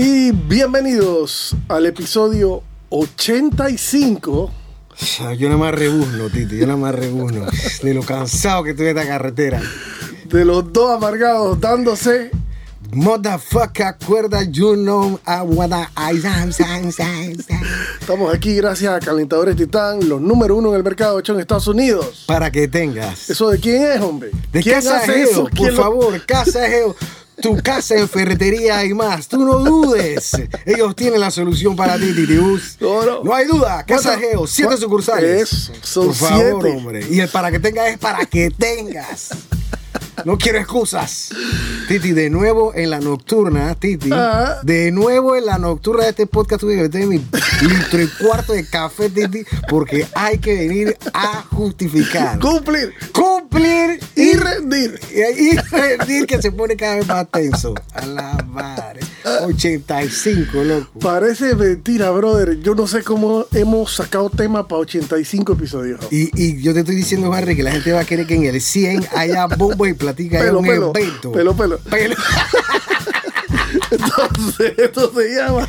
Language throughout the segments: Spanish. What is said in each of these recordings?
Y bienvenidos al episodio 85. Yo nada más rebuzno, Titi, yo nada más rebuzno. De lo cansado que estoy de esta carretera. De los dos amargados dándose. Motherfucker, cuerda, you know I wanna I am, Estamos aquí gracias a Calentadores Titán, los número uno en el mercado hecho en Estados Unidos. Para que tengas. ¿Eso de quién es, hombre? De ¿Quién Casa hace eso? por ¿Quién lo- favor, Casa Geo. Tu casa en ferretería y más. Tú no dudes. Ellos tienen la solución para ti, Titibus. No, no. hay duda. Casa ¿Cuánto- Geo, siete sucursales. Eso, son Por favor, siete. hombre. Y el para que tengas es para que tengas. No quiero excusas. Titi, de nuevo en la nocturna, Titi. Ajá. De nuevo en la nocturna de este podcast tuve que meter mi litro y cuarto de café, Titi, porque hay que venir a justificar. Cumplir Cumplir y rendir. y rendir que se pone cada vez más tenso. A la madre. 85, loco. Parece mentira, brother. Yo no sé cómo hemos sacado tema para 85 episodios. Y, y yo te estoy diciendo, Barry, que la gente va a querer que en el 100 haya bombo y platica Pelo, un pelo, evento. pelo, pelo. Pelo. Entonces, esto se llama.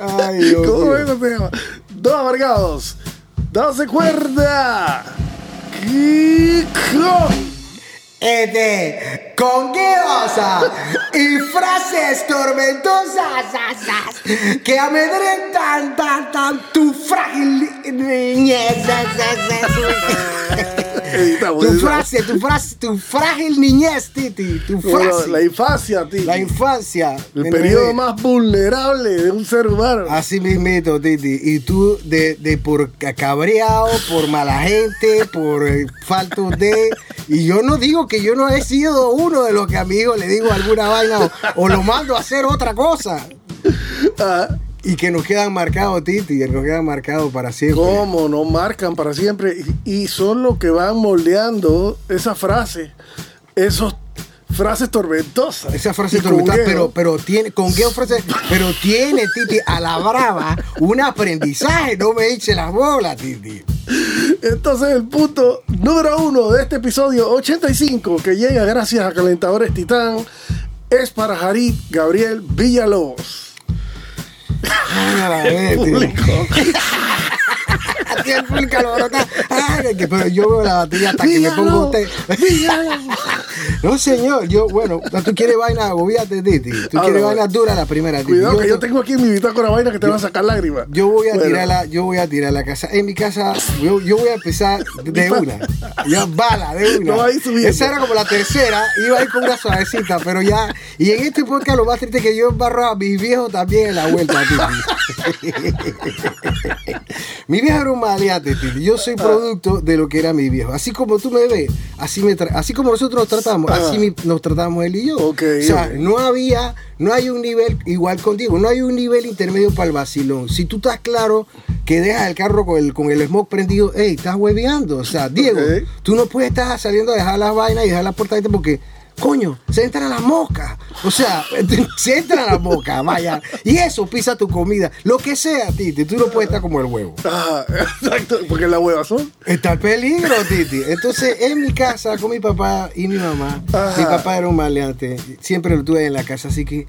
Ay, Dios ¿Cómo mío. eso se llama? Dos amargados. Dase cuerda. Kiko. Este, con guiosa y frases tormentosas as, as, que amedrentan tan, tan, tu frágil niñez. Tu frase, tu frase, tu frágil niñez, Titi. Tu Bueno, frase. la infancia, tío. La infancia. El periodo más vulnerable de un ser humano. Así mismito, Titi. Y tú, de, de por ca- cabreado, por mala gente, por eh, falto de. Y yo no digo que yo no he sido uno de los que a mi hijo le digo alguna vaina o, o lo mando a hacer otra cosa. Ah, Y que nos quedan marcados, Titi, que nos quedan marcados para siempre. ¿Cómo? No marcan para siempre. Y, son los que van moldeando esa frase. Esas frases tormentosas. Esa frase tormentosa, pero, pero tiene, con qué frase, pero tiene, Titi, a la brava, un aprendizaje. No me eche las bolas, Titi. Entonces el punto número uno de este episodio 85 que llega gracias a Calentadores Titán es para Jarit Gabriel Villalobos. Público. Así el. Ay, que- pero yo veo la batería hasta que me pongo usted. No, señor, yo, bueno, tú quieres vaina agobiate, Titi. Tú Ah, quieres vaina dura la primera, Titi. Cuidado que yo tengo aquí en mi bitácora vaina que te va a sacar lágrimas. yo voy a Bueno, tirar la, yo voy a tirar la casa. En mi casa, yo, yo voy a empezar de una. Ya bala, de una. No va a ir subiendo. Esa era como la tercera, iba a ir con una suavecita, pero ya. Y en este podcast lo más triste es que yo embarro a mis viejos también en la vuelta, Titi. mi viejo era un Titi. Yo Ah. soy producto de lo que era mi viejo. Así como tú me ves, así me así como nosotros nos tratamos, Ah. así mi- nos tratamos él y yo. O sea, no había, no hay un nivel igual contigo, no hay un nivel intermedio para el vacilón. Si tú estás claro que dejas el carro con el, con el smoke prendido, hey, estás hueveando. O sea, Diego, tú no puedes estar saliendo a dejar las vainas y dejar la puerta abierta porque, coño, se entran las moscas. O sea, se entran las moscas, vaya. Y eso pisa tu comida. Lo que sea, Titi, tú no puedes estar como el huevo. Ah, exacto, porque la hueva son. Está el peligro, Titi. Entonces, en mi casa, con mi papá y mi mamá, Ajá. mi papá era un maleante. Siempre lo tuve en la casa, así que.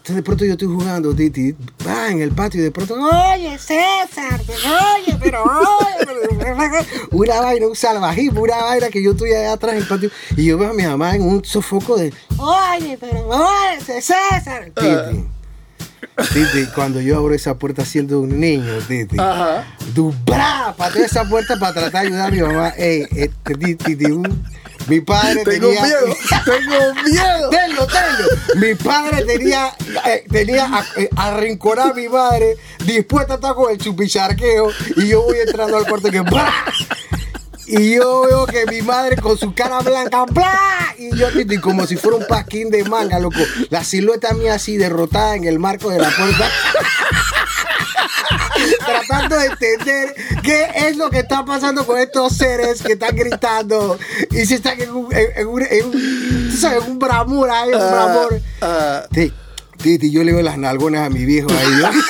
Entonces, de pronto yo estoy jugando, Titi. Va en el patio y de pronto. Oye, César, oye, pero oye. pero-". Una vaina, un salvajismo, una vaina que yo estoy allá atrás en el patio. Y yo veo a mi mamá en un sofoco de. Oye, pero oye, César. Titi. Titi, cuando yo abro esa puerta siendo un niño, Titi. Ajá. Du bra, pateé esa puerta para tratar de ayudar a mi mamá. Ey, este, ti, ti, ti, un- mi padre Tengo tenía. miedo, tengo miedo. Tenlo, tenlo. Mi padre tenía, eh, tenía a, eh, arrinconar a mi madre, dispuesta a estar con el chupicharqueo, y yo voy entrando al cuarto que ¡bra! Y yo veo que mi madre con su cara blanca, ¡bla! Y yo, Titi, como si fuera un pasquín de manga, loco. La silueta mía así derrotada en el marco de la puerta. tratando de entender qué es lo que está pasando con estos seres que están gritando y si están en un, en, en un, en un, sabes, un bramur ahí, un bramur. Ah, Sí, Titi, yo le veo las nalgonas a mi viejo ahí. ¿no?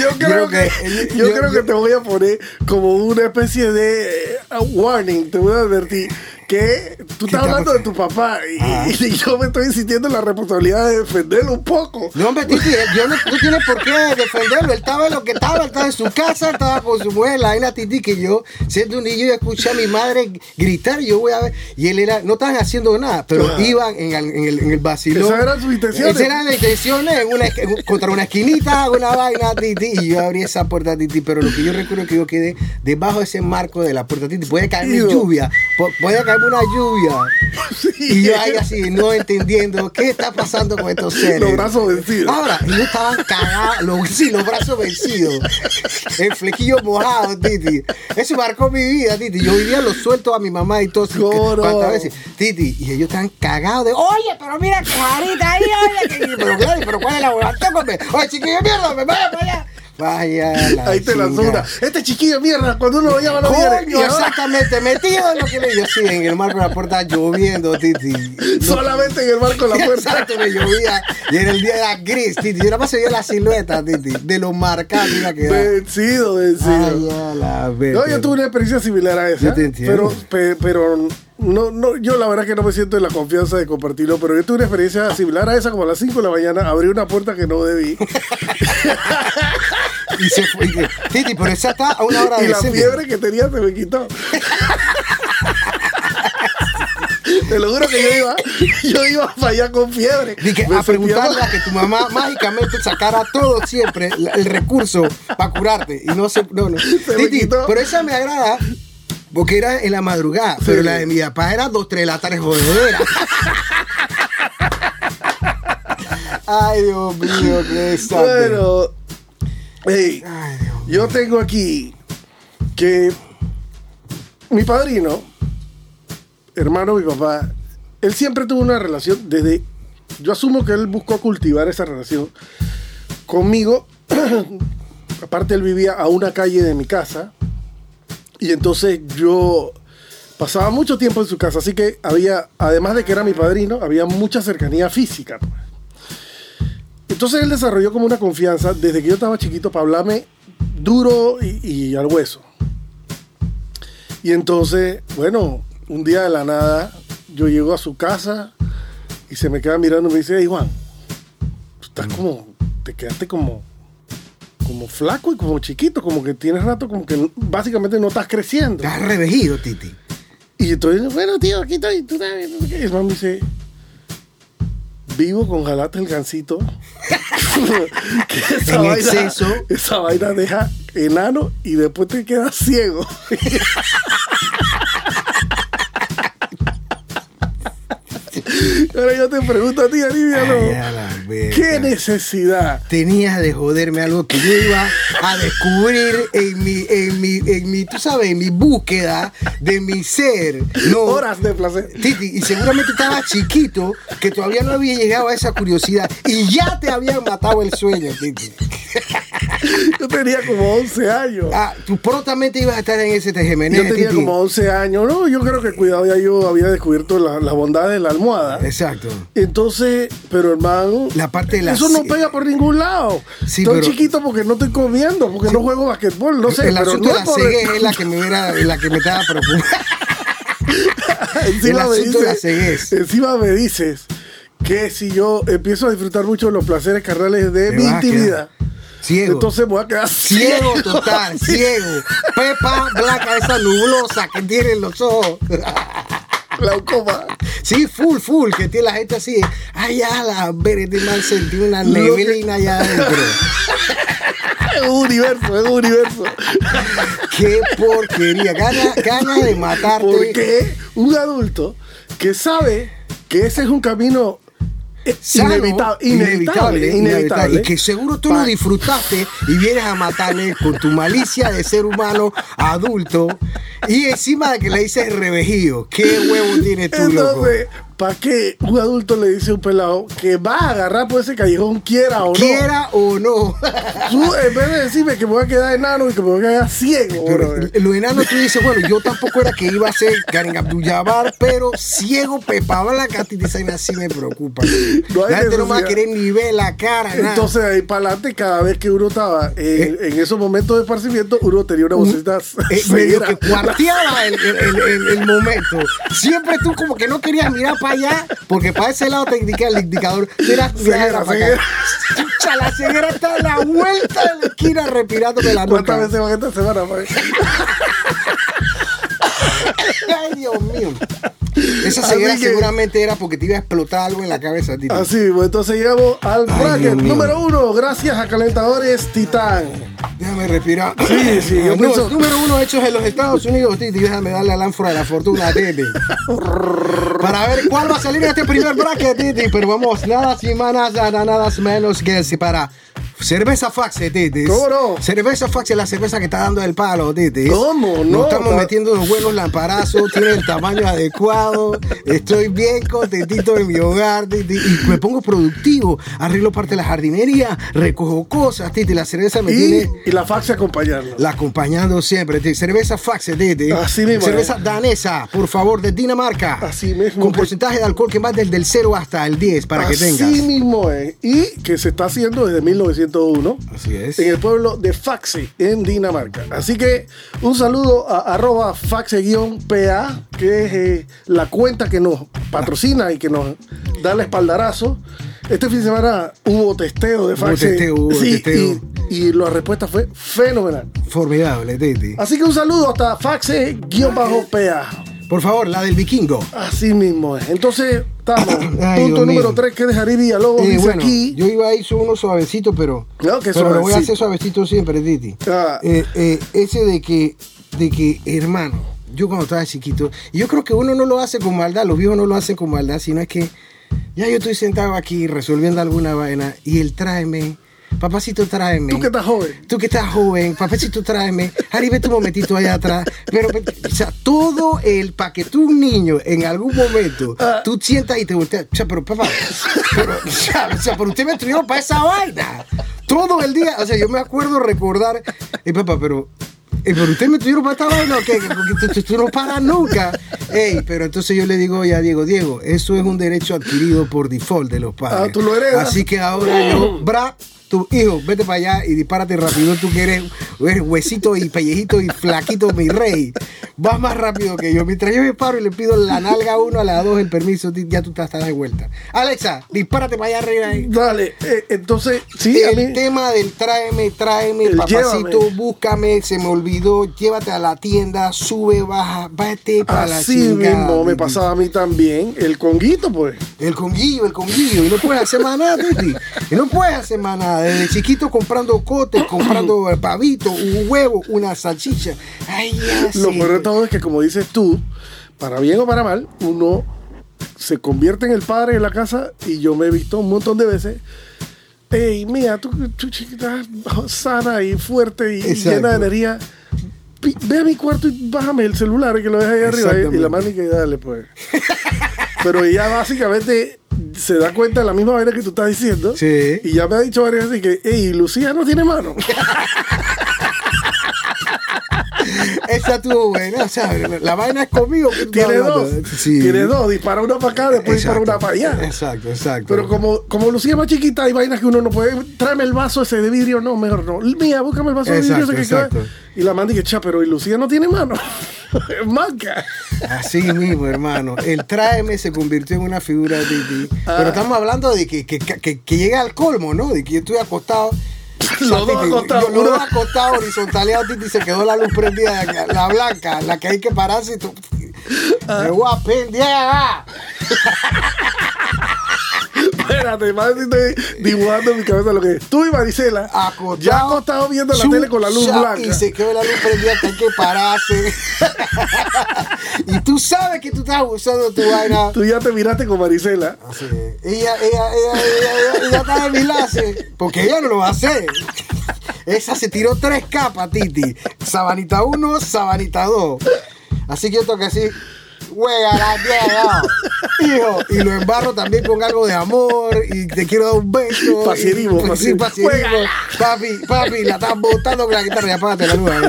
yo creo que, que- yo, yo- creo que te voy a poner como una especie de eh, warning, te voy a advertir que tú ¿Qué estás está hablando de tu papá y, yo me estoy sintiendo la responsabilidad de defenderlo un poco. No, hombre, Titi, yo no, no tiene por qué defenderlo. Él estaba en lo que estaba, estaba en su casa, estaba con su mujer, la la Titi, que yo, siendo un niño, yo escuché a mi madre gritar y yo voy a ver. Y él era, no estaban haciendo nada, pero iban en el, en el, en el vacilón. Esas eran sus intenciones. Esas eran las intenciones, en una, en- contra una esquinita, una vaina, Titi. Y yo abrí esa puerta, Titi, pero lo que yo recuerdo es que yo quedé debajo de ese marco de la puerta, Titi. Puede caerme Ido. lluvia, puede una lluvia. Y yo ahí así, no entendiendo qué está pasando con estos seres. Los brazos vencidos. Ahora, ellos estaban cagados, los, sí, los brazos vencidos. El flequillo mojado, Titi. Eso marcó mi vida, Titi. Yo vivía lo suelto a mi mamá y todo. veces. Titi, y ellos estaban cagados de, oye, pero mira que jarita ahí, oye, que... pero pero ¿cuál es la? Tócame. Oye, chiquillo, mierda, me vaya para allá. Vaya la Ahí te la chinga. una. Este chiquillo mierda, cuando uno lo llama no viene. Ahora exactamente, metido en lo que le yo sí, en el marco de la puerta lloviendo, Titi. No- solamente en el marco de la puerta. Exacto, me llovía. Y era el día era gris, Titi. Yo nada más se veía la silueta, Titi. De lo marcado que iba a quedar. Vencido, vencido. Ay, la. No, yo tuve una experiencia similar a esa. Yo te entiendo. Pero, pe- pero no, no, yo la verdad que no me siento en la confianza de compartirlo, pero yo tuve una experiencia similar a esa, como a las 5 de la mañana, abrí una puerta que no debí. Y se fue. y- Titi, pero esa está a una hora y de la centro. fiebre que tenía se me quitó. Te lo juro que yo iba, yo iba para allá con fiebre. Dije, a preguntarle a que tu mamá mágicamente sacara todo siempre, la- el recurso para curarte. Y no se. No, no. Titi, pero esa me agrada. Porque era en la madrugada, pero la de mi papá era dos, tres de la tarde jodedera. Ay, Dios mío, qué desastre. Bueno, hey, Ay, yo tengo aquí que mi padrino, hermano de mi papá, él siempre tuvo una relación desde. Yo asumo que él buscó cultivar esa relación conmigo. Aparte, él vivía a una calle de mi casa. Y entonces yo pasaba mucho tiempo en su casa. Así que había, además de que era mi padrino, había mucha cercanía física. Entonces él desarrolló como una confianza desde que yo estaba chiquito para hablarme duro y, y al hueso. Y entonces, bueno, un día de la nada, yo llego a su casa y se me queda mirando y me dice, hey Juan, tú estás como, te quedaste como, como flaco y como chiquito, como que tienes rato, como que básicamente no estás creciendo. Estás revejido, Titi. Y entonces, bueno, tío, aquí estoy. Tú sabes. Y el man me dice, vivo con jalate el gancito. que esa En vaina, exceso. Esa vaina deja enano y después te quedas ciego. Ahora yo te pregunto a ti, Aliviano, Ay, a la verga. ¿qué necesidad? Tenías de joderme algo que yo iba a descubrir en mi, en mi, en mi, tú sabes, en mi búsqueda de mi ser. No, Horas de placer. Titi, y seguramente estabas chiquito, que todavía no había llegado a esa curiosidad y ya te habían matado el sueño, Titi. Tenía como 11 años. Ah, tú prontamente ibas a estar en ese tejemené, Yo tenía como 11 años, ¿no? Yo creo que cuidado, ya yo había descubierto la, la bondad de la almohada. Exacto. Entonces, pero hermano, La parte de la eso no pega por ningún lado. Sí, estoy pero- chiquito porque no estoy comiendo, porque no juego basquetbol, no sé. el pero asunto no de la por- es la que me hubiera, la que me estaba preocupando. encima, me dices, encima me dices que si yo empiezo a disfrutar mucho de los placeres carnales de mi intimidad, Ciego. entonces voy a quedar Ciego total, ciego. Pepa blanca, esa nublosa que tienen los ojos. glaucoma. Sí, full, full, que tiene la gente así. Ay, ya la ver, este man sentí una neblina allá adentro. Es un universo, es un universo. Qué porquería. Ganas ganas de matarte. Porque un adulto que sabe que ese es un camino sano, Inevitable, inevitable, inevitable. y que seguro tú lo disfrutaste y vienes a matarle con tu malicia de ser humano adulto y encima de que le dices revejío. ¿Qué huevo tienes tú, loco? ¿Para qué un adulto le dice a un pelado que va a agarrar por ese callejón, quiera o no? Quiera o no. Tú, en vez de decirme que me voy a quedar enano y que me voy a quedar ciego, Pero lo enano tú dices, bueno, yo tampoco era que iba a ser Karen Abdul-Jabbar, pero ciego, Pepa Blanca, a ti te salen así me preocupa. No hay la gente no va a querer ni ver la cara, nada. Entonces, ahí para adelante, cada vez que uno estaba en, en esos momentos de esparcimiento, uno tenía una vocecita Eh, medio que cuarteaba el, el- el- el momento. Siempre tú como que no querías mirar para allá, porque para ese lado te indica el indicador. Mira, Ceguera, para ceguera. Chucha, la ceguera está a la vuelta de la esquina respirando de la ¿Cuántas nuca. veces van esta semana? Ay, Dios mío. Esa ceguera que- seguramente era porque te iba a explotar algo en la cabeza, Tito. Así, pues, entonces llegamos al Ay, bracket número uno, gracias a Calentadores Titán. Déjame respirar. Sí, sí, yo pienso- número uno hechos en los Estados Unidos, Titi. Déjame darle al ánfora de la fortuna, Titi. Para ver cuál va a salir en este primer bracket, Titi. Pero vamos, nada más, nada, nada menos que si para cerveza Faxe, Titi. ¿Cómo no? Cerveza Faxe es la cerveza que está dando el palo, Titi. ¿Cómo no? Nos estamos Ta- metiendo unos buenos lamparazos, tiene el tamaño adecuado. Estoy bien contentito en mi hogar, Titi. Y me pongo productivo. Arreglo parte de la jardinería, recojo cosas, Titi. La cerveza me Y, tiene y la fax acompañarlo. la acompañando siempre. Titi. Cerveza Faxe, Titi. Así mismo, Cerveza eh. danesa, por favor, de Dinamarca. Así mismo, Con porcentaje de alcohol que va desde el 0 hasta el 10 para que Así tengas. mismo es. Y que se está haciendo desde 1901. Así es. En el pueblo de Faxe, en Dinamarca. Así que un saludo a arroba faxe-pa, que es eh, la cuenta que nos patrocina y que nos da el espaldarazo. Este fin de semana hubo testeo de Faxe. hubo. Y, y la respuesta fue fenomenal. Formidable, Titi. Así que un saludo hasta faxe-pa. Por favor, la del vikingo. Así mismo es. Entonces, estamos. Ay, Punto Dios número mío. 3 que es de Jari Villalobos. Eh, dice bueno, aquí. yo iba a ir uno suavecito, pero, No, que pero lo voy a hacer suavecito siempre, Titi. Ah. Eh, eh, ese de que, de que, hermano, yo cuando estaba chiquito, y yo creo que uno no lo hace con maldad, los viejos no lo hacen con maldad, sino es que ya yo estoy sentado aquí resolviendo alguna vaina y él tráeme, papacito tráeme. Tú que estás joven. Tú que estás joven, papacito tráeme, Harry, vete un momentito allá atrás. Pero, o sea, todo el, para que tú, un niño, en algún momento, Ah. tú sientas y te volteas. O sea, pero papá, pero, o sea, o sea, pero usted me estudió para esa vaina. Todo el día, o sea, yo me acuerdo recordar, eh, papá, pero... eh, pero usted me tuvieron para esta vaina o qué? Porque tú, tú- tú no paras nunca. Ey, pero entonces yo le digo ya, Diego, Diego, eso es un derecho adquirido por default de los padres. Ah, tú lo heredas. Así que ahora yo, bra, tu hijo, vete para allá y dispárate rápido. Tú que eres, eres huesito y pellejito y flaquito, mi rey. Vas más rápido que yo. Mientras yo me paro y le pido la nalga a uno, a la dos el permiso, ya tú estás de vuelta. Alexa, dispárate para allá arriba. ahí. Dale, eh, entonces, sí, a el mí. tema del tráeme, tráeme, papacito, llévame. búscame, se me olvidó, llévate a la tienda, sube, baja, vete para la Así mismo me pasaba a mí también. El conguito, pues. El conguillo, el conguillo. Y no puedes hacer más nada, Titi. Y no puedes hacer más nada. Desde chiquito comprando cotes, comprando pavito, un huevo, una salchicha. Ay, ya Lo peor de todo es que, como dices tú, para bien o para mal, uno se convierte en el padre de la casa y yo me he visto un montón de veces. Ey, mía, tú, tú chiquita, sana y fuerte y Exacto. llena de energía. Ve a mi cuarto y bájame el celular que lo deja ahí arriba. Y la mano y que dale, pues. Pero ella básicamente se da cuenta de la misma vaina que tú estás diciendo. Sí. Y ya me ha dicho varias veces que, ey, Lucía no tiene mano. Esa estuvo buena. O sea, la vaina es conmigo. tiene dos. Sí. Tiene dos. Dispara una para acá, después dispara una para allá. Exacto, exacto. Pero como, como Lucía es más chiquita, hay vainas que uno no puede. Tráeme el vaso ese de vidrio, no, mejor no. Mía, búscame el vaso de vidrio ese que queda. Y la manda y que, cha, pero y Lucía no tiene mano. manca. Así mismo, hermano. El tráeme se convirtió en una figura de Titi. Pero estamos hablando de que, que, que, que llega al colmo, ¿no? De que yo estoy acostado. Los dos acostados, uno- dos acostados, horizontaleados, Titi, se quedó la luz prendida, la, la blanca, la que hay que pararse. y tú-. Me voy a pendear. Espérate, más estoy dibujando en mi cabeza lo que es. Tú y Marisela, Acostado, ya acostado viendo la tele con la luz blanca. Y se quedó la luz prendida que hay que pararse. y tú sabes que tú estás usando tu vaina. Tú ya te miraste con Marisela. Así es. Ella, ella, ella, ella, ella, ella está de mi enlace, porque ella no lo va a hacer. Esa se tiró tres capas, Titi. Sabanita 1, Sabanita 2. Así que yo toqué así. Juega la tierra, hijo. Y lo embarro también con algo de amor. Y te quiero dar un beso. Pasierismo, sí, pasierismo. Papi, papi, la estás botando con la guitarra y apágate la luz ahí.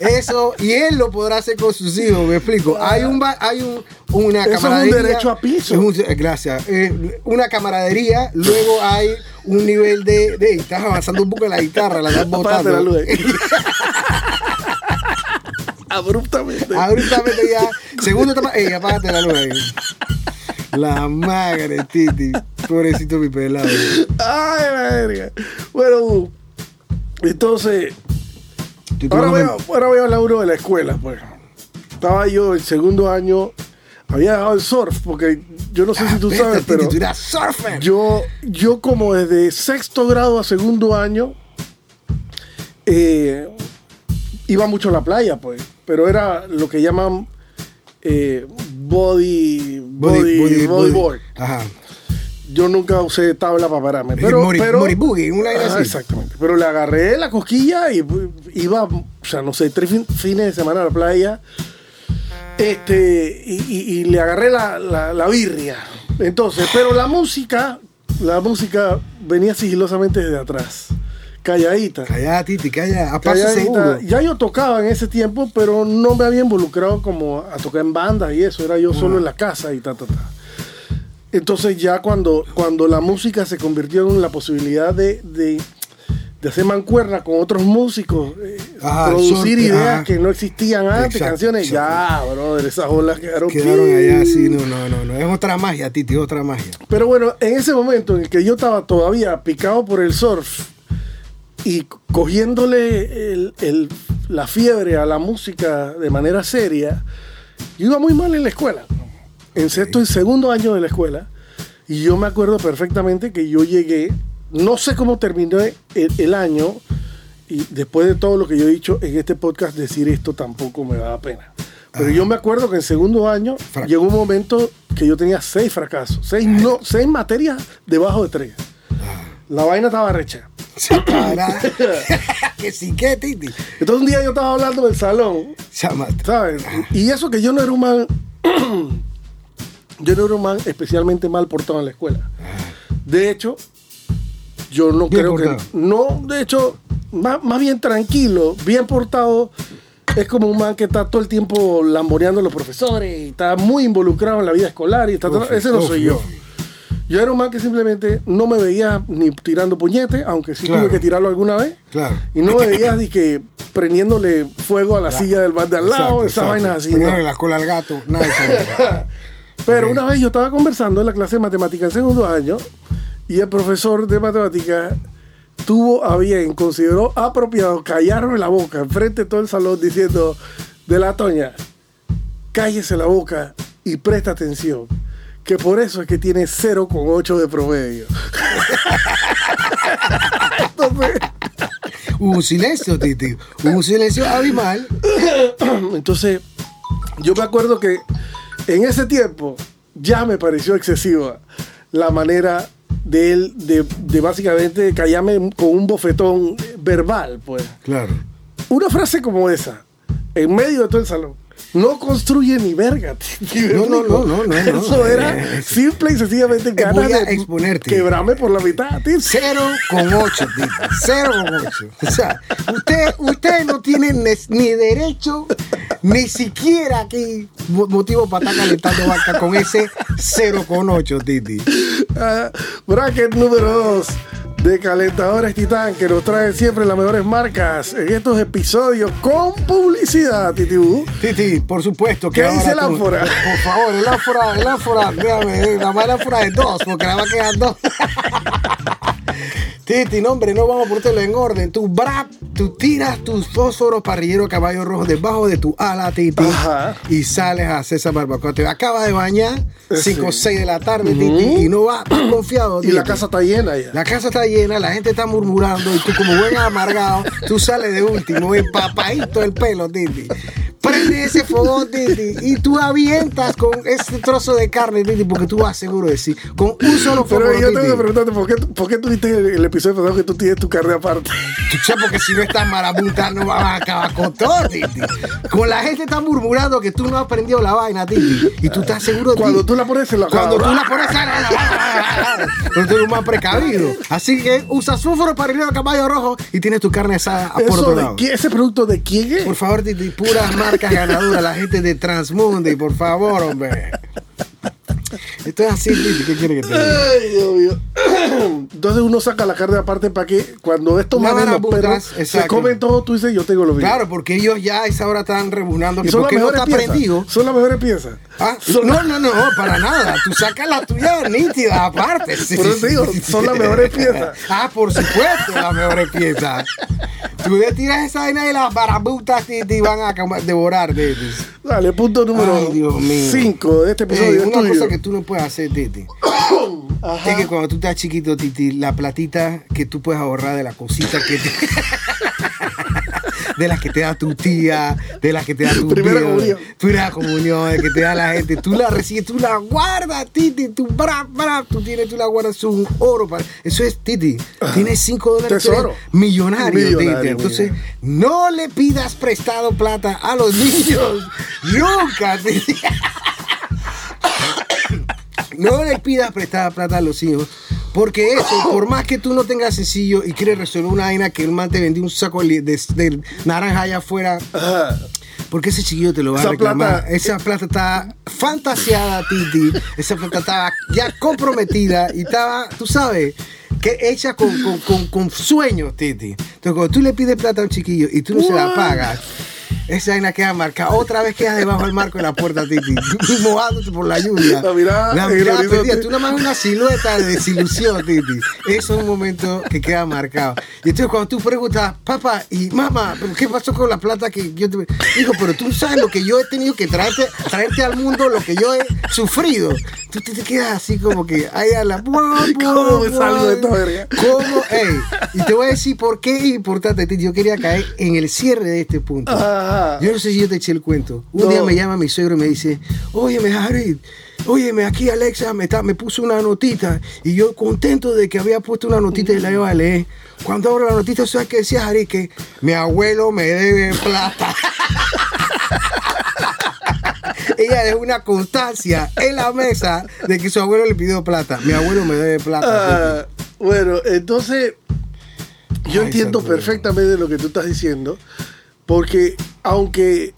Eso, y él lo podrá hacer con sus hijos, me explico. Hay un ba- hay un, una Eso es un derecho a piso. es un- eh, gracias. Eh, una camaradería, luego hay un nivel de, de. Estás avanzando un poco en la guitarra, la estás Apágate la botando. luz. Abruptamente. Abruptamente ya. Segundo etapa, ey, apágate la luz ahí. La madre, Titi. Pobrecito mi pelado. Ay, la verga. Bueno, entonces, ahora a, ahora a hablar uno de la escuela, pues. Estaba yo el segundo año, había dejado el surf, porque yo no sé si tú Vete, sabes, pero yo, yo como desde sexto grado a segundo año, eh, iba mucho a la playa, pues. Pero era lo que llaman eh, body, body, bodyboard. Ajá. Yo nunca usé tabla para pararme. Pero, Mori- pero Mori boogie, una vaina Ajá, así. Exactamente. Pero le agarré la cosquilla y iba, o sea, no sé, tres fin- fines de semana a la playa. Este, y, y- y le agarré la, la, la birria. Entonces, pero la música, la música venía sigilosamente desde atrás. Calladita. Calla, Titi, calla. A paso seguro. Ya yo tocaba en ese tiempo, pero no me había involucrado como a tocar en banda y eso. Era yo solo en la casa y ta, ta, ta. Entonces ya cuando, cuando la música se convirtió en la posibilidad de, de, de hacer mancuerna con otros músicos, eh, Ajá, producir sol- ideas ajá. que no existían antes, Exacto, canciones, ya, brother, esas olas quedaron, Quedaron allá así, no, no, no, no. Es otra magia, Titi, es otra magia. Pero bueno, en ese momento en el que yo estaba todavía picado por el surf y cogiéndole el- el- la fiebre a la música de manera seria, yo iba muy mal en la escuela. En sexto y segundo año de la escuela. Y yo me acuerdo perfectamente que yo llegué, no sé cómo terminó el, el año, y después de todo lo que yo he dicho en este podcast, decir esto tampoco me da pena. Pero yo me acuerdo que en segundo año Frac- llegó un momento que yo tenía seis fracasos, seis, no, seis materias debajo de tres. La vaina estaba recha. Sí, para. que sí, que, Titi. Entonces un día yo estaba hablando del salón. ¿sabes? Y eso que yo no era un man, yo no era un man especialmente mal portado en la escuela. De hecho, yo no Bien creo portado. que... No, de hecho, más, más bien tranquilo, bien portado. Es como un man que está todo el tiempo lamboneando a los profesores y está muy involucrado en la vida escolar. y está todo- Ese no uf, soy yo. uf. Yo era un man que simplemente no me veía ni tirando puñete, aunque sí Claro. tuve que tirarlo alguna vez. Claro. Y no me veías ni que prendiéndole fuego a la silla del bar de al lado, esas vainas así. ¿no? Poniéndole la cola al gato, nada de. Pero una vez yo estaba conversando en la clase de matemática en segundo año y el profesor de matemática tuvo a bien, consideró apropiado callarme la boca enfrente de todo el salón diciendo, de la Toña, cállese la boca y presta atención, que por eso es que tiene 0,8 de promedio. Entonces, Hubo un silencio, Titi. Hubo un silencio abismal. Entonces, yo me acuerdo que en ese tiempo ya me pareció excesiva la manera de él de, de básicamente callarme con un bofetón verbal, pues. Claro. Una frase como esa, en medio de todo el salón. No construye ni verga. tío. No, no, no, no, no. Eso era Eh, simple y sencillamente ganas voy a de exponerte. quebrarme por la mitad. tío. Cero con ocho, Titi. Cero con ocho. O sea, usted, usted no tiene ni, derecho, ni siquiera aquí mo- motivo para estar calentando vaca con ese cero con ocho, Titi. Ah, bracket número 2 de Calentadores Titán que nos trae siempre las mejores marcas en estos episodios con publicidad, Titibú. Titi, por supuesto que ¿Qué dice el ánfora? Por favor, el ánfora, el ánfora, déjame, la más ánfora de dos, porque la va a quedar dos. Titi, no, hombre, no vamos a ponerlo en orden. Tu Brad tú tiras tus fósforos parrillero caballo rojo debajo de tu ala, Titi, Ajá. y sales a hacer esa barbacoa. Te acabas de bañar, Sí. 5 o 6 de la tarde, Titi, y no vas confiado. Y la casa está llena ya. La casa está llena, la gente está murmurando y tú como buen amargado, tú sales de último, empapadito el pelo, Titi. Prende ese fogón, Titi, y tú avientas con ese trozo de carne, Titi, porque tú vas seguro de sí, con un solo Pero fogón, yo tengo que preguntarte, ¿por qué, ¿por qué tú dijiste en el episodio pasado que tú tienes tu carne aparte? Sabes, porque si no estás marabunta no vas a acabar con todo, Titi. Con la gente está murmurando que tú no has aprendido la vaina, Titi, y tú estás seguro de Cuando tú la pones en la Cuando tú la pones pero tú eres más precavido. Así que usas fósforo para ir a caballo rojo y tienes tu carne asada por ¿Eso otro lado. ¿Ese producto de quién es? Por favor, Titi, puras marcas ganadoras, la gente de Transmundi, por favor, hombre. Esto es así, ¿qué quiere que te diga? Ay, Dios mío. Entonces uno saca la carne aparte para que cuando estos manes, los perros, se comen todo, tú dices, yo tengo lo mismo. Claro, porque ellos ya a esa hora están rebuznando Y que son por las qué no está piezas. prendido. Son las mejores piezas. Ah, no, no, no, para nada. Tú sacas la tuya nítida aparte. Sí, Por eso sí, digo, sí, son las mejores piezas. Ah, por supuesto, las mejores piezas. Tú le tiras esa vaina y las barabutas te, te van a devorar, Titi. Dale, punto número Ay, Dios mío. 5 de este episodio. es una tuyo. cosa que tú no puedes hacer, Titi. Es que cuando tú estás chiquito, Titi, la platita que tú puedes ahorrar de la cosita que te... De las que te da tu tía, de las que te da tu Primera tío, comunión. primera comunión, de que te da la gente, tú la recibes, tú la guardas, Titi, tú, bra, bra, tú tienes, tú la guardas, es un oro para, eso es, Titi, tienes 5 dólares, Tesoro. millonario, Millonario, Titi, entonces, no le pidas prestado plata a los niños, nunca, Titi. No le pidas prestada plata a los hijos. Porque eso, por más que tú no tengas sencillo y quieres resolver una vaina que el man te vendió un saco de, de- de naranja allá afuera, porque ese chiquillo te lo va Esa a reclamar. plata- Esa plata está fantaseada, Titi. Esa plata estaba ya comprometida y estaba, tú sabes, que hecha con, con, con, con sueños, Titi. Entonces, cuando tú le pides plata a un chiquillo y tú no se la What? pagas, esa vaina queda marcada. Otra vez quedas debajo del marco de la puerta, Titi. Mojándote por la lluvia. La mirada La el mirada perdida. Tú nada más una silueta de desilusión, Titi. Eso es un momento que queda marcado. Y entonces cuando tú preguntas, papá y mamá, ¿pero ¿qué pasó con la plata que yo te... Hijo, pero tú sabes lo que yo he tenido que traerte, traerte al mundo, lo que yo he sufrido. Tú te, te quedas así como que, ay, a la... ¿Cómo me salgo de esta verga? ¿Cómo? Ey, y te voy a decir por qué es importante, Titi. Yo quería caer en el cierre de este punto. Ajá. Yo no sé si yo te eché el cuento. Un No. día me llama mi suegro y me dice, óyeme, Jared, óyeme, aquí Alexa me, está- me puso una notita y yo contento de que había puesto una notita y la iba a leer. Cuando abro la notita, ¿sabes qué decía Jared? Que mi abuelo me debe plata. Ella dejó una constancia en la mesa de que su abuelo le pidió plata. Mi abuelo me debe plata. Ah, bueno, entonces yo Ay, entiendo perfectamente lo que tú estás diciendo, porque aunque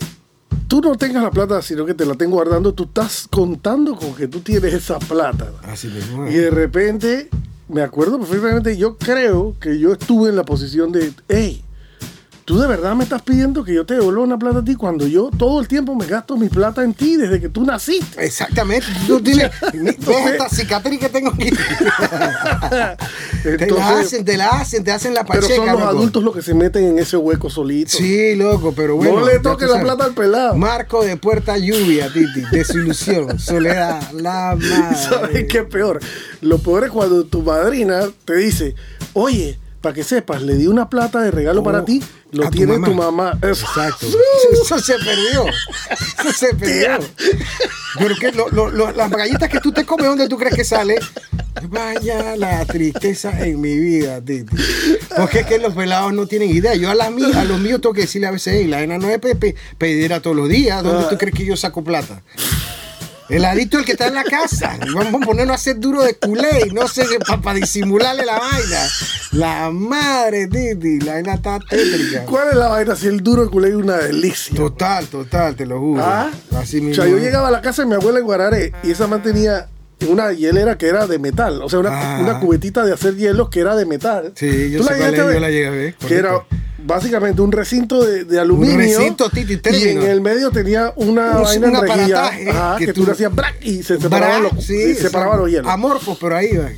tú no tengas la plata, sino que te la estén guardando, tú estás contando con que tú tienes esa plata. Así mismo. Y de repente, me acuerdo perfectamente, yo creo que yo estuve en la posición de, hey, tú de verdad me estás pidiendo que yo te devuelva una plata a ti cuando yo todo el tiempo me gasto mi plata en ti desde que tú naciste. Exactamente. Tú tienes. ¿Ves esta cicatriz que tengo aquí? te la hacen, te la hacen, te hacen la pero pacheca. son los loco. adultos los que se meten en ese hueco solito. Sí, loco, pero bueno. no le toques la sabes. plata al pelado. Marco de puerta lluvia, Titi. Desilusión, soledad, la madre. ¿Sabes qué es peor? Lo peor es cuando tu madrina te dice, oye, para que sepas, le di una plata de regalo Oh, para ti, a lo tu tiene mamá. tu mamá. Eso. Exacto. Eso se perdió. Eso se perdió. Pero que lo- lo- lo- las galletas que tú te comes, ¿dónde tú crees que sale? Vaya la tristeza en mi vida, Titi. Porque es que los pelados no tienen idea. Yo a, las mías, a los míos tengo que decirle a veces, "Ey, la nena no es Pepe, pedirá todos los días. ¿Dónde tú crees que yo saco plata? El adicto el que está en la casa. Vamos a ponernos a hacer duro de culé y no sé, para disimularle la vaina. La madre, Titi. La vaina está tétrica. ¿Cuál es la vaina? Si el duro de culé es una delicia. Total, total, te lo juro. Ah, Así O mismo. sea, yo llegaba a la casa de mi abuela en Guararé y esa man tenía una hielera que era de metal. O sea, una, Ah. una cubetita de hacer hielos que era de metal. Sí, yo ¿Tú sé cuál llegaste es, a ver? yo la llegué a ver, Que era. Básicamente un recinto de, de aluminio. recinto, Titi, y en el medio tenía una Un- vaina un aparataje ajá, que que, tú- le hacías y se separaban los, sí, se separaban los hielos. Amorfos, pero ahí va.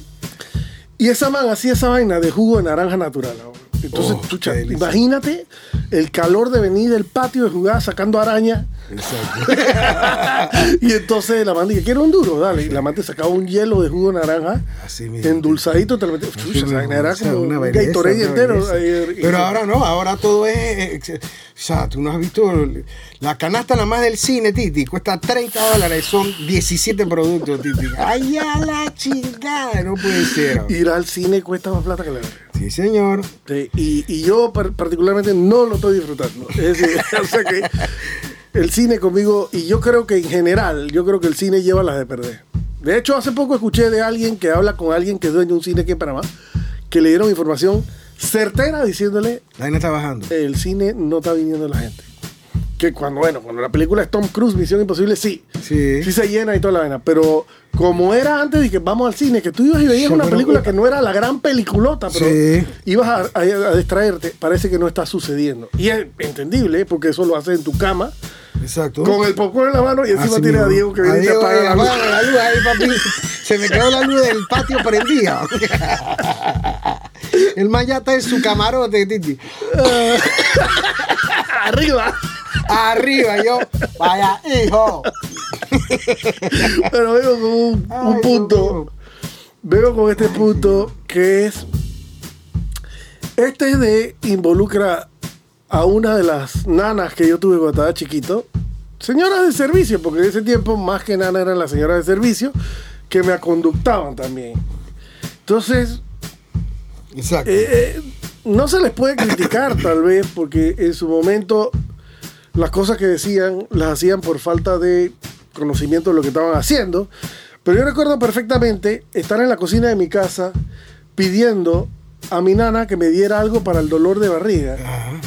Y esa man hacía esa vaina de jugo de naranja natural. ahora. Entonces, Oh, imagínate el calor de venir del patio de jugar sacando araña. Exacto. y entonces la amante, quiero un duro, dale. Y la amante sacaba un hielo de jugo de naranja, Así mismo. endulzadito, te lo metía. Era como una un Gatorade entero. y- Pero ahora no, ahora todo es. eh, eh, O sea, tú no has visto. La canasta nada más del cine, Titi, cuesta 30 dólares. Son 17 productos, Titi. ¡Ay, a la chingada! No puede ser. Ir al cine cuesta más plata que la. Sí, señor. Sí, y, y yo par- particularmente no lo estoy disfrutando. Es decir, o sea que el cine conmigo, y yo creo que en general, yo creo que el cine lleva las de perder. De hecho, hace poco escuché de alguien que habla con alguien que es dueño de un cine aquí en Panamá, que le dieron información certera diciéndole, La vaina está bajando. el cine no está viniendo la gente. Que cuando, bueno, cuando la película es Tom Cruise, Misión Imposible, sí. Sí. Sí se llena y toda la vaina. Pero como era antes de que vamos al cine, que tú ibas y veías Sí, una película que no era la gran peliculota, pero Sí. ibas a, a- a distraerte, parece que no está sucediendo. Y es entendible, ¿eh? porque eso lo haces en tu cama, Exacto. con el popcorn en la mano y encima Así tienes a. Diego que viene y te Diego, apaga la luz. apaga la luz ahí, papi. Se me quedó la luz del patio prendida. El man ya está en su camarote, Titi. Arriba. Arriba, yo. Vaya, hijo. Pero vengo con un, Ay, punto. Vengo con este punto que es. Este de involucra a una de las nanas que yo tuve cuando estaba chiquito. Señoras de servicio, porque en ese tiempo más que nana eran las señoras de servicio que me aconductaban también. Entonces, Exacto. eh, eh, no se les puede criticar tal vez porque en su momento las cosas que decían las hacían por falta de conocimiento de lo que estaban haciendo. Pero yo recuerdo perfectamente estar en la cocina de mi casa pidiendo a mi nana que me diera algo para el dolor de barriga.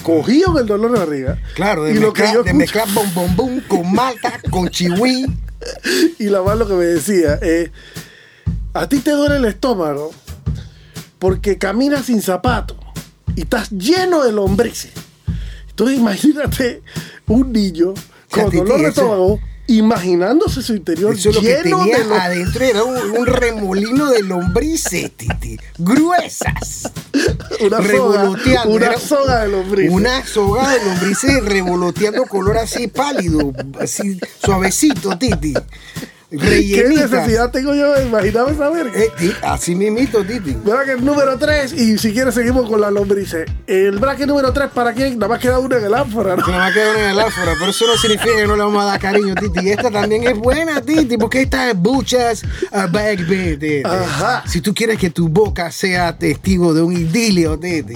Cogían el dolor de barriga. Claro, de y lo que yo de mezclar bom bom bum con malta, con chihui. y la más lo que me decía es, a ti te duele el estómago porque caminas sin zapato y estás lleno de lombrices. Entonces imagínate un niño con dolor de estómago imaginándose su interior Eso es lo que lleno tenía de adentro, era un, un remolino de lombrices, Titi. Gruesas. una soga, revoloteando. una soga de lombrices. Una soga de lombrices revoloteando color así pálido, así suavecito, Titi. ¿Qué necesidad tengo yo de imaginarme esa verga? Eh, así mismito, Titi. Bracket número 3 y si quieres seguimos con las lombrices. El bracket número 3 para quién? Nada más queda uno en el ánfora, ¿no? Se me va a quedar en el áfora, pero eso no significa que no le vamos a dar cariño, Titi. Y esta también es buena, Titi, porque esta es Buchas a Titi. Ajá. Si tú quieres que tu boca sea testigo de un idilio, Titi,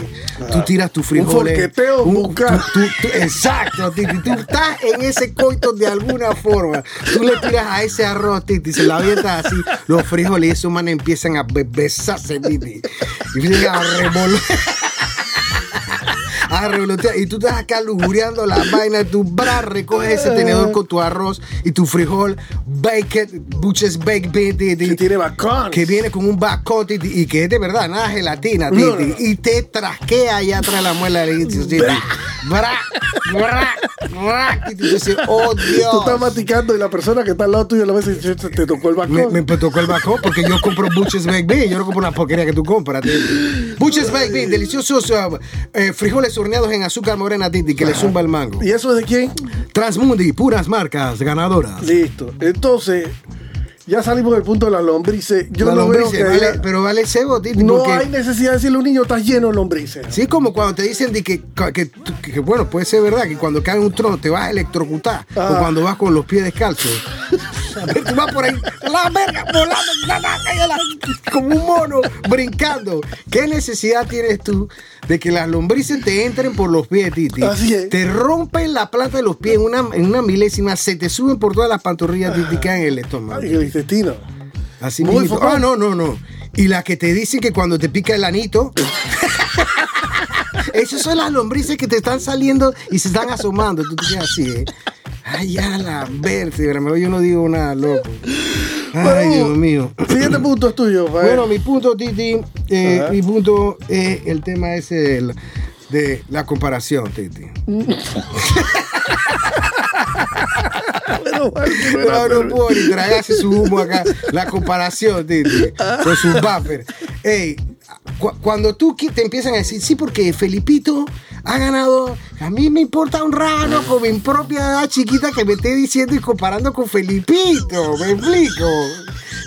tú tiras tu frijoles. forqueteo un- bucal. tú- tú- tú- exacto, Titi. Tú estás en ese coito de alguna forma. Tú le tiras a ese arroz, Titi, se la avientas así, los frijoles y esos manes empiezan a be- besarse. Y a revolver. A revolotear. Y tú estás acá lujuriando la vaina tu bra, recoges ese tenedor con tu arroz y tu frijol, baked, buches baked bean, Que tiene bacon. que viene con un bacon titi, y que es de verdad, nada gelatina, No, no, no. y te trasquea allá atrás de la muela del. Bra, bra, bra, titi. Y tú dices, oh Tú estás Dios. masticando y la persona que está al lado tuyo la vez y dice, te tocó el bacon. Me, me tocó el bacon porque yo compro Buches Baked Bean. Yo no compro una porquería que tú compras. titi. Buches Baked Bean, deliciosos uh, eh, frijoles horneados en azúcar morena, Titi, que le zumba el mango. ¿Y eso es de quién? Transmundi, puras marcas ganadoras. Listo. Entonces, ya salimos del punto de las lombrices. Yo La no veo que vale- haya- pero vale cebo, Titi, no porque... hay necesidad de decirle a un niño, estás lleno de lombrices. Sí, como cuando te dicen de que, que, que- que, bueno, puede ser verdad que cuando cae un trono te vas a electrocutar Ah. o cuando vas con los pies descalzos. A ver, tú vas por ahí, la verga, volando, la, la, como un mono, brincando. ¿Qué necesidad tienes tú de que las lombrices te entren por los pies, Titi? Así es. Te rompen la plata de los pies en una, en una milésima, se te suben por todas las pantorrillas, Titi, caen en el estómago. Ay, el intestino. Así Muy mismo. Ah, no, no, no. Y las que te dicen que cuando te pica el anito. Esas son las lombrices que te están saliendo y se están asomando. Tú te quedas así, ¿eh? Ay, ya la vértebra. Yo no digo nada, loco. Ay, Bueno, Dios mío. Siguiente punto es tuyo, Fael. Bueno, mi punto, Titi, eh, mi punto es el tema ese del- de la comparación, Titi. No No, no puedo ni tragarse su humo acá. La comparación, Titi, con sus bumpers. Ey, cu- cuando tú te empiezan a decir, sí, porque Felipito ha ganado, a mí me importa un raro con mi propia edad chiquita que me esté diciendo y comparando con Felipito, me explico.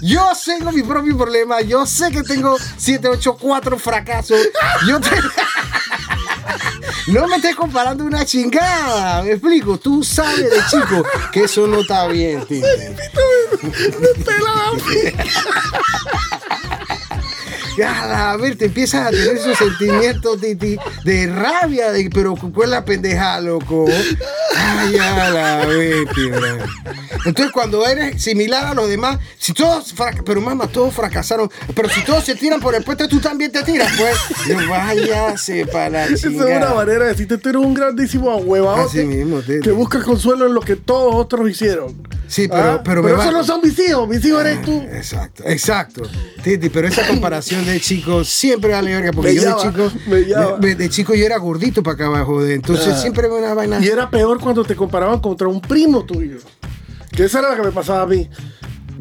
Yo tengo mi propio problema, yo sé que tengo 7, 8, 4 fracasos. Yo te- No me estés comparando una chingada, me explico. Tú sabes de chico que eso no está bien, tío. Ya, a ver, te empiezas a tener esos sentimientos Titi, de rabia, de, pero ¿cuál es la pendeja, loco? Ay, a la bestia. Entonces, cuando eres similar a los demás, si todos, pero mamá, todos fracasaron, pero si todos se tiran por el puente, tú también te tiras, pues. Váyase para la Esa es una manera de decirte, tú eres un grandísimo ahuevado Así mismo, que busca consuelo en lo que todos otros hicieron. Sí, pero- Ah, pero me esos no son mis hijos, mis hijos eres tú. Exacto, exacto. Titi, pero esa comparación de chicos siempre vale verga, porque Me yo llama, de chico, me de, de chico yo era gordito para acá abajo, de, entonces Ah. siempre me una vaina. Y era peor cuando te comparaban contra un primo tuyo. Que esa era la que me pasaba a mí.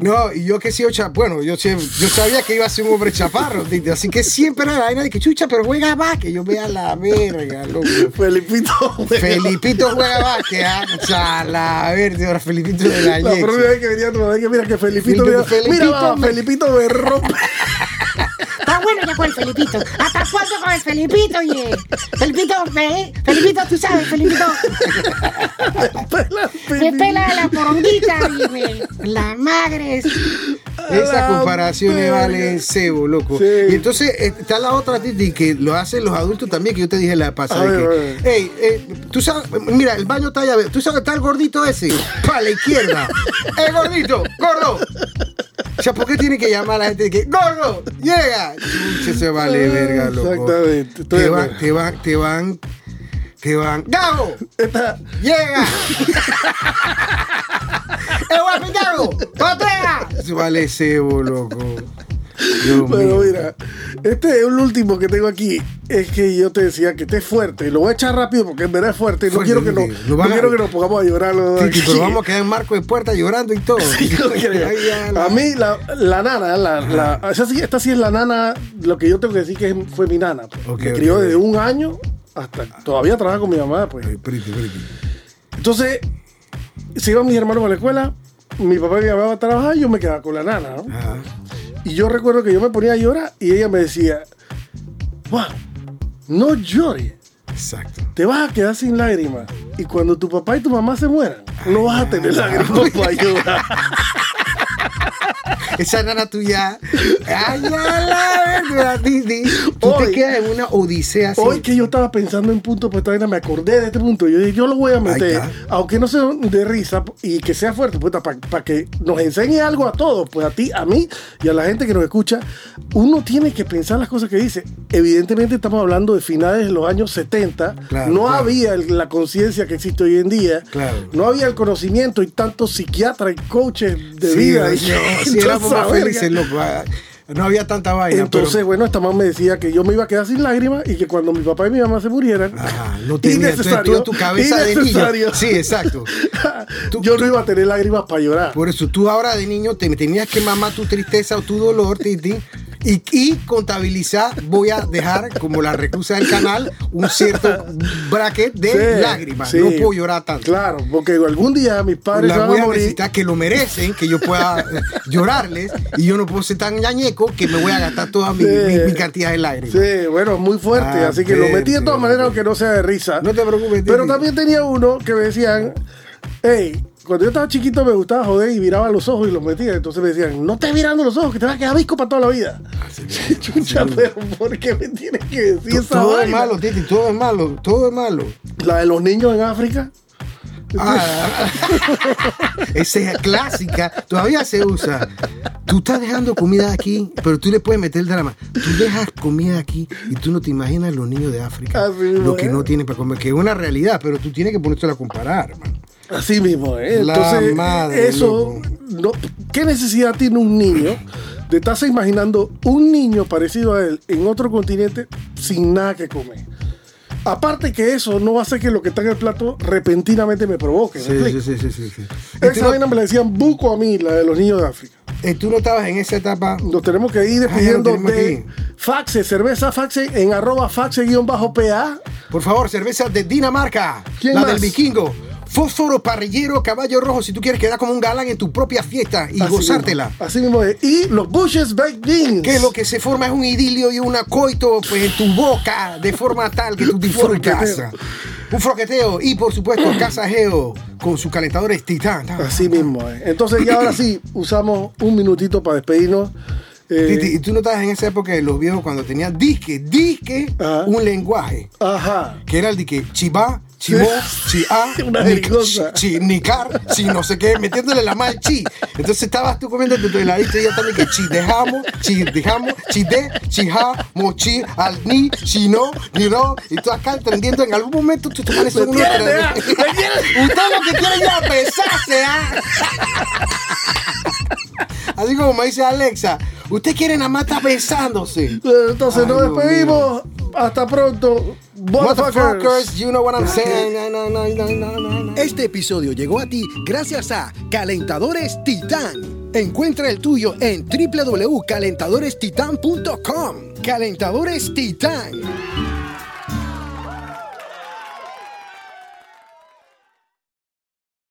No, y yo que sí, cha- bueno, yo, siempre- yo sabía que iba a ser un hombre chaparro, así que siempre era la vaina de que chucha, pero juega más, que yo vea la verga, loco. Felipito. Felipito juega más, que ah, chala, verde, ahora Felipito de la La próxima vez que venía tu mamá, que mira que Felipito, Felipito, mira, mira, Felipito me- Felipito me rompe. Está bueno ya con el Felipito. ¿Hasta cuándo con el Felipito, oye? Felipito, ve, Felipito, tú sabes, Felipito. Me pela la poronguita, oye. La madre es... Esa la comparación me verga. vale cebo, loco. Sí. Y entonces eh, está la otra, Titi, que lo hacen los adultos también, que yo te dije la pasada. A ver, que, a ver. Ey, eh, tú sabes, mira, el baño está allá, tú sabes que está el gordito ese, para la izquierda. ¡Eh, gordito! ¡Gordo! O sea, ¿por qué tiene que llamar a la gente que, ¡Gordo! ¡Llega! Chuche, se vale verga, loco. Exactamente, Te van, te van, te van, te van. ¡Gago! Esta- ¡Llega! ¡Eh, guapi, Gago! ¡Patea! Se vale cebo, loco. Dios mío. mira, este es el último que tengo aquí. Es que yo te decía que esté fuerte. Lo voy a echar rápido porque en verdad es fuerte. No Fuerte, quiero que, no, Titi. Lo no quiero que nos pongamos a llorar. Titi, aquí. pero vamos a quedar en marco de puerta llorando y todo. Sí, no A mí, la, la nana, la, la- esa sí- esta sí es la nana, lo que yo tengo que decir que fue mi nana. pues. Me crió desde un año hasta. Todavía trabaja con mi mamá, pues. Ay, priti, priti. Entonces, se iban mis hermanos a la escuela, mi papá y mi mamá a trabajar y yo me quedaba con la nana, ¿no? Ajá. Y yo recuerdo que yo me ponía a llorar y ella me decía, wow, no llores, Exacto. te vas a quedar sin lágrimas. Y cuando tu papá y tu mamá se mueran, no vas a tener lágrimas para llorar. Esa nana tuya. Ay, ya la. Tú Hoy- te quedas en una odisea así. Hoy que yo estaba pensando en punto, pues vaina me acordé de este punto. Yo dije, yo lo voy a meter, aunque no sea de risa y que sea fuerte, pues para que nos enseñe algo a todos, pues a ti, a mí y a la gente que nos escucha. Uno tiene que pensar las cosas que dice. Evidentemente estamos hablando de finales de los años 70. Claro, no claro. había la conciencia que existe hoy en día. Claro. No había el conocimiento y tantos psiquiatras y coaches de Sí, vida. y sí, más felices, loco. Ah, No había tanta vaina. Entonces, pero- bueno, esta mamá me decía que yo me iba a quedar sin lágrimas y que cuando mi papá y mi mamá se murieran, Ajá, no tenía tú tu cabeza de niño. Sí, exacto. Tú- yo no iba a tener lágrimas para llorar. Por eso tú ahora de niño te tenías que mamar tu tristeza o tu dolor, Titi, y, y contabilizar, voy a dejar como la reclusa del canal un cierto bracket de Sí, lágrimas. sí. No puedo llorar tanto. Claro, porque algún día mis padres se La van voy a morir. necesitar que lo merecen, que yo pueda eh, llorarles y yo no puedo ser tan ñañeco que me voy a gastar toda mi, Sí. mi- mi cantidad de lágrimas. Sí, bueno, muy fuerte, Ah, así que lo metí de todas maneras, aunque no sea de risa. No te preocupes, Pero también tenía uno que me decían, hey, cuando yo estaba chiquito me gustaba joder y miraba los ojos y los metía. Entonces me decían, no estés mirando los ojos, que te vas a quedar visco para toda la vida. Chucha, pero ¿por qué me tienes que decir esa todo es malo, Titi, todo es malo, todo es malo. La de los niños en África. Ah, esa es clásica, todavía se usa. Tú estás dejando comida aquí, pero tú le puedes meter el drama. Tú dejas comida aquí y tú no te imaginas los niños de África, Así mismo lo que no tienen para comer, que es una realidad, pero tú tienes que ponértelo a comparar, hermano. Así mismo, ¿eh? La Entonces, madre, eso, no, ¿qué necesidad tiene un niño de estarse imaginando un niño parecido a él en otro continente sin nada que comer? Aparte que eso no hacer que lo que está en el plato repentinamente me provoque. ¿me Sí, sí, sí, sí, sí. Esa vaina me la decían buco a mí, la de los niños de África. eh, tú no estabas en esa etapa. Nos tenemos que ir Ah, despidiendo de. Faxe, cerveza Faxe en arroba Faxe-PA. Por favor, cerveza de Dinamarca. ¿Quién la más? del vikingo. Fósforo, parrillero, caballo rojo, si tú quieres quedar como un galán en tu propia fiesta y Así gozártela. mismo, Así mismo es. Y los Bushes Baked Beans. Que lo que se forma es un idilio y un coito pues, en tu boca de forma tal que tú disfrutas. Un froqueteo. Y por supuesto, Casa Geo con sus calentadores Titán. Así mismo es. Entonces ya ahora sí, usamos un minutito para despedirnos. Eh, Titi, y tú no estabas en esa época de los viejos cuando tenían disque, disque, Ajá. un lenguaje. Ajá. Que era el de que chivá, chiá, Una ni- jerigosa. chi, nicar, chi, no sé qué, metiéndole la mal chi. Entonces estabas tú comiendo tu heladito y ella también que chi dejamos, chi dejamos, chi de, chi ja, mo chi, al ni, chi no, ni no. Y tú acá entendiendo en algún momento tú te pones un me tiene. Usted lo que quiere ya besarse, ¿ah? Así como me dice Alexa, usted quiere nada más estar besándose. Eh, Entonces Ay, nos Dios despedimos. Hasta pronto. Motherfuckers. You know what I'm saying. No, no, no. Este episodio llegó a ti gracias a Calentadores Titán. Encuentra el tuyo en www.calentadorestitan.com. Calentadores Titán.